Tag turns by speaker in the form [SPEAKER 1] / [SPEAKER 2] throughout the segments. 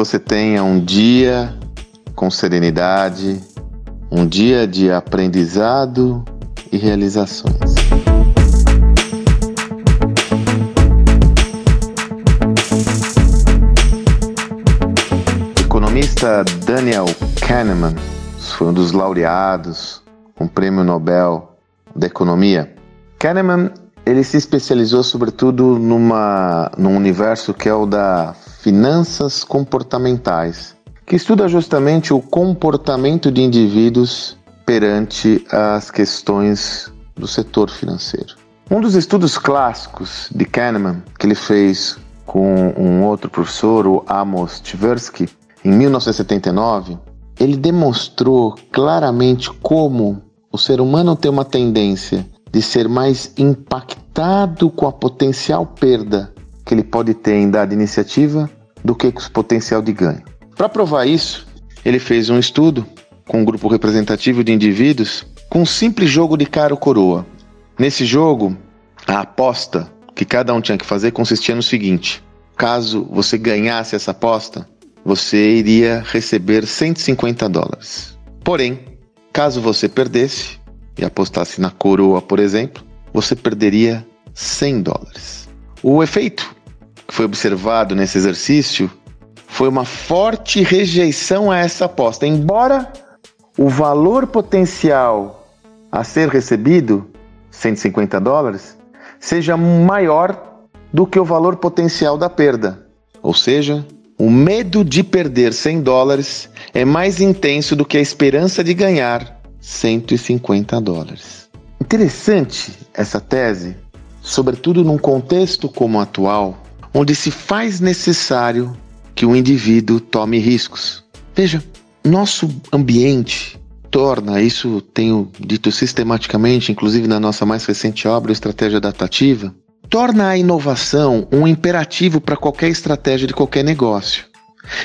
[SPEAKER 1] você tenha um dia com serenidade, um dia de aprendizado e realizações. O economista Daniel Kahneman foi um dos laureados com o Prêmio Nobel da Economia. Kahneman ele se especializou sobretudo numa, num universo que é o da finanças comportamentais, que estuda justamente o comportamento de indivíduos perante as questões do setor financeiro. Um dos estudos clássicos de Kahneman, que ele fez com um outro professor, o Amos Tversky, em 1979, ele demonstrou claramente como o ser humano tem uma tendência de ser mais impactado com a potencial perda que ele pode ter em dar iniciativa do que com o potencial de ganho. Para provar isso, ele fez um estudo com um grupo representativo de indivíduos com um simples jogo de cara ou coroa. Nesse jogo, a aposta que cada um tinha que fazer consistia no seguinte: caso você ganhasse essa aposta, você iria receber 150 dólares. Porém, caso você perdesse, e apostasse na coroa, por exemplo, você perderia 100 dólares. O efeito que foi observado nesse exercício foi uma forte rejeição a essa aposta. Embora o valor potencial a ser recebido, 150 dólares, seja maior do que o valor potencial da perda. Ou seja, o medo de perder 100 dólares é mais intenso do que a esperança de ganhar 150 dólares. Interessante essa tese, sobretudo num contexto como o atual, onde se faz necessário que o indivíduo tome riscos. Veja, nosso ambiente torna, isso tenho dito sistematicamente, inclusive na nossa mais recente obra, Estratégia Adaptativa, torna a inovação um imperativo para qualquer estratégia de qualquer negócio.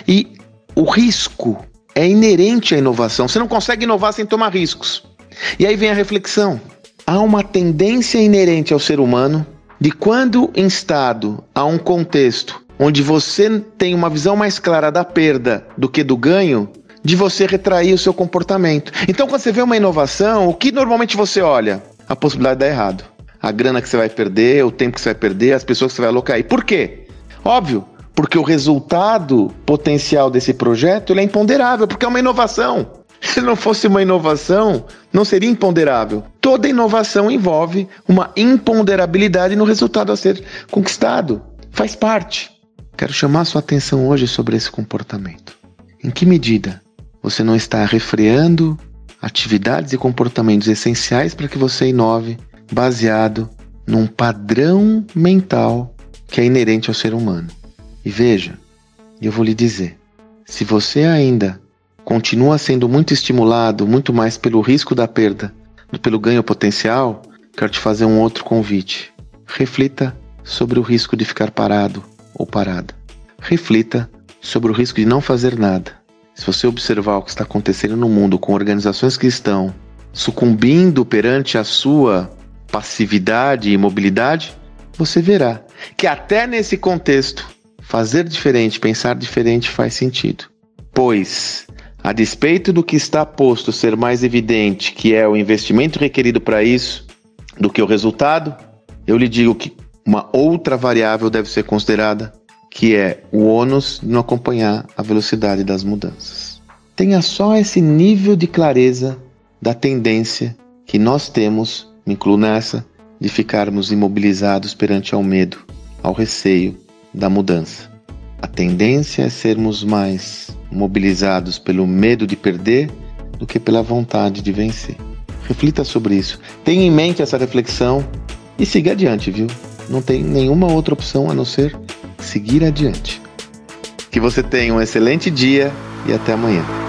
[SPEAKER 1] E o risco é inerente à inovação. Você não consegue inovar sem tomar riscos. E aí vem a reflexão. Há uma tendência inerente ao ser humano de quando instado a um contexto onde você tem uma visão mais clara da perda do que do ganho, de você retrair o seu comportamento. Então, quando você vê uma inovação, o que normalmente você olha? A possibilidade de dar errado. A grana que você vai perder, o tempo que você vai perder, as pessoas que você vai alocar. E por quê? Óbvio, porque o resultado potencial desse projeto é imponderável, porque é uma inovação. Se não fosse uma inovação, não seria imponderável. Toda inovação envolve uma imponderabilidade no resultado a ser conquistado. Faz parte. Quero chamar sua atenção hoje sobre esse comportamento. Em que medida você não está refreando atividades e comportamentos essenciais para que você inove baseado num padrão mental que é inerente ao ser humano? E veja, eu vou lhe dizer: se você ainda continua sendo muito estimulado, muito mais pelo risco da perda do pelo ganho potencial, quero te fazer um outro convite. Reflita sobre o risco de ficar parado ou parada. Reflita sobre o risco de não fazer nada. Se você observar o que está acontecendo no mundo com organizações que estão sucumbindo perante a sua passividade e imobilidade, você verá que até nesse contexto Fazer diferente, pensar diferente faz sentido. Pois, a despeito do que está posto ser mais evidente, que é o investimento requerido para isso, do que o resultado, eu lhe digo que uma outra variável deve ser considerada, que é o ônus de não acompanhar a velocidade das mudanças. Tenha só esse nível de clareza da tendência que nós temos, me incluo nessa, de ficarmos imobilizados perante ao medo, ao receio da mudança. A tendência é sermos mais mobilizados pelo medo de perder do que pela vontade de vencer. Reflita sobre isso. Tenha em mente essa reflexão e siga adiante, viu? Não tem nenhuma outra opção a não ser seguir adiante. Que você tenha um excelente dia e até amanhã.